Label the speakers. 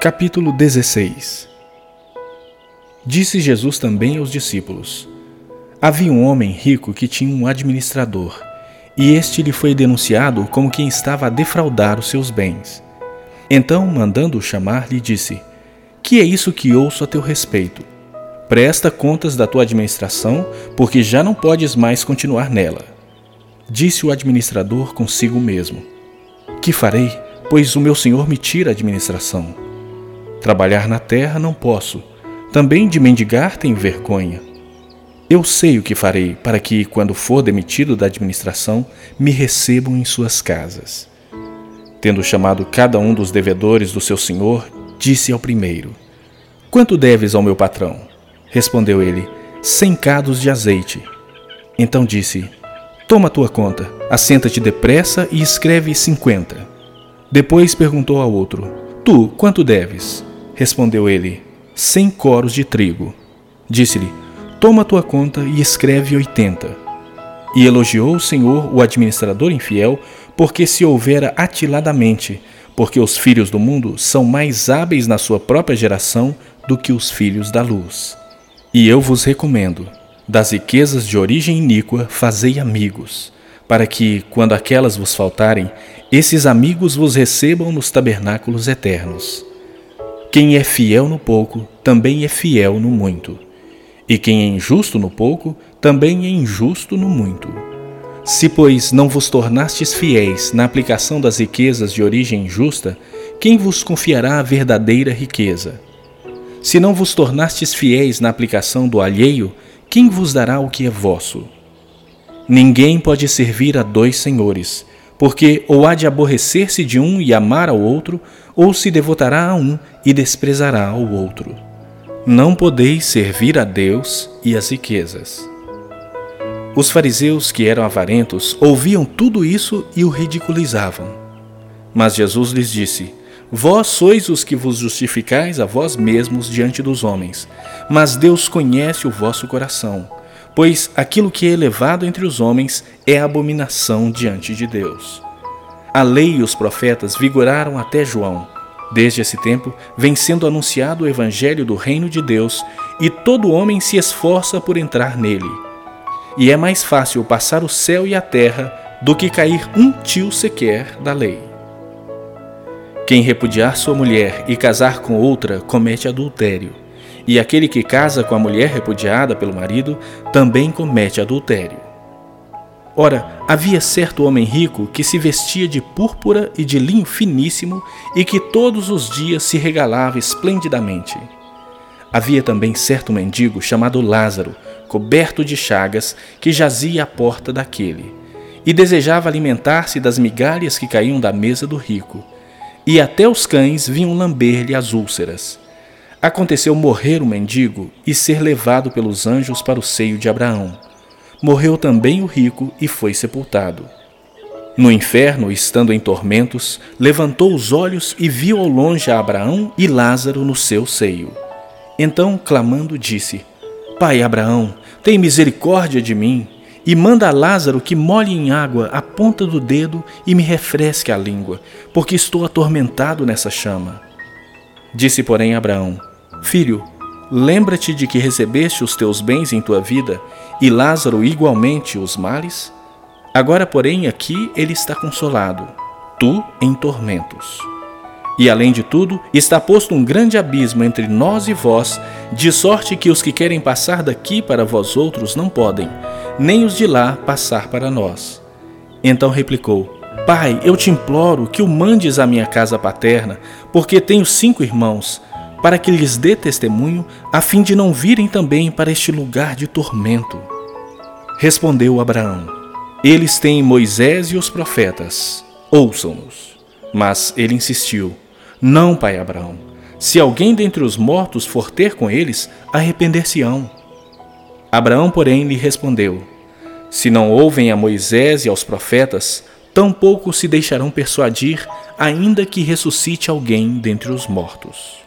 Speaker 1: Capítulo 16 Disse Jesus também aos discípulos: Havia um homem rico que tinha um administrador, e este lhe foi denunciado como quem estava a defraudar os seus bens. Então, mandando-o chamar, lhe disse: Que é isso que ouço a teu respeito? Presta contas da tua administração, porque já não podes mais continuar nela. Disse o administrador consigo mesmo: Que farei, pois o meu senhor me tira a administração? Trabalhar na terra não posso, também de mendigar tenho vergonha. Eu sei o que farei para que, quando for demitido da administração, me recebam em suas casas. Tendo chamado cada um dos devedores do seu senhor, disse ao primeiro: Quanto deves ao meu patrão? Respondeu ele: Cem cados de azeite. Então disse: Toma tua conta, assenta-te depressa e escreve cinquenta. Depois perguntou ao outro: Tu, quanto deves? Respondeu ele: Cem coros de trigo. Disse-lhe: Toma tua conta e escreve oitenta. E elogiou o Senhor o administrador infiel, porque se houvera atiladamente, porque os filhos do mundo são mais hábeis na sua própria geração do que os filhos da luz. E eu vos recomendo: das riquezas de origem iníqua, fazei amigos, para que, quando aquelas vos faltarem, esses amigos vos recebam nos tabernáculos eternos. Quem é fiel no pouco, também é fiel no muito. E quem é injusto no pouco, também é injusto no muito. Se, pois, não vos tornastes fiéis na aplicação das riquezas de origem injusta, quem vos confiará a verdadeira riqueza? Se não vos tornastes fiéis na aplicação do alheio, quem vos dará o que é vosso? Ninguém pode servir a dois senhores, porque ou há de aborrecer-se de um e amar ao outro, ou se devotará a um e desprezará ao outro. Não podeis servir a Deus e as riquezas. Os fariseus, que eram avarentos, ouviam tudo isso e o ridiculizavam. Mas Jesus lhes disse: Vós sois os que vos justificais a vós mesmos diante dos homens, mas Deus conhece o vosso coração pois aquilo que é elevado entre os homens é abominação diante de Deus. A lei e os profetas vigoraram até João. Desde esse tempo vem sendo anunciado o evangelho do reino de Deus, e todo homem se esforça por entrar nele. E é mais fácil passar o céu e a terra do que cair um tio sequer da lei. Quem repudiar sua mulher e casar com outra comete adultério e aquele que casa com a mulher repudiada pelo marido também comete adultério. Ora, havia certo homem rico que se vestia de púrpura e de linho finíssimo e que todos os dias se regalava esplendidamente. Havia também certo mendigo chamado Lázaro, coberto de chagas, que jazia à porta daquele, e desejava alimentar-se das migalhas que caíam da mesa do rico, e até os cães vinham lamber-lhe as úlceras. Aconteceu morrer o mendigo e ser levado pelos anjos para o seio de Abraão. Morreu também o rico e foi sepultado. No inferno, estando em tormentos, levantou os olhos e viu ao longe a Abraão e Lázaro no seu seio. Então, clamando, disse: Pai Abraão, tem misericórdia de mim e manda a Lázaro que molhe em água a ponta do dedo e me refresque a língua, porque estou atormentado nessa chama. Disse, porém, Abraão: Filho, lembra-te de que recebeste os teus bens em tua vida e Lázaro igualmente os males? Agora, porém, aqui ele está consolado, tu em tormentos. E além de tudo, está posto um grande abismo entre nós e vós, de sorte que os que querem passar daqui para vós outros não podem, nem os de lá passar para nós. Então replicou: Pai, eu te imploro que o mandes à minha casa paterna, porque tenho cinco irmãos para que lhes dê testemunho, a fim de não virem também para este lugar de tormento. Respondeu Abraão: Eles têm Moisés e os profetas, ouçam-nos. Mas ele insistiu: Não, pai Abraão. Se alguém dentre os mortos for ter com eles, arrepender-se-ão. Abraão, porém, lhe respondeu: Se não ouvem a Moisés e aos profetas, tampouco se deixarão persuadir, ainda que ressuscite alguém dentre os mortos.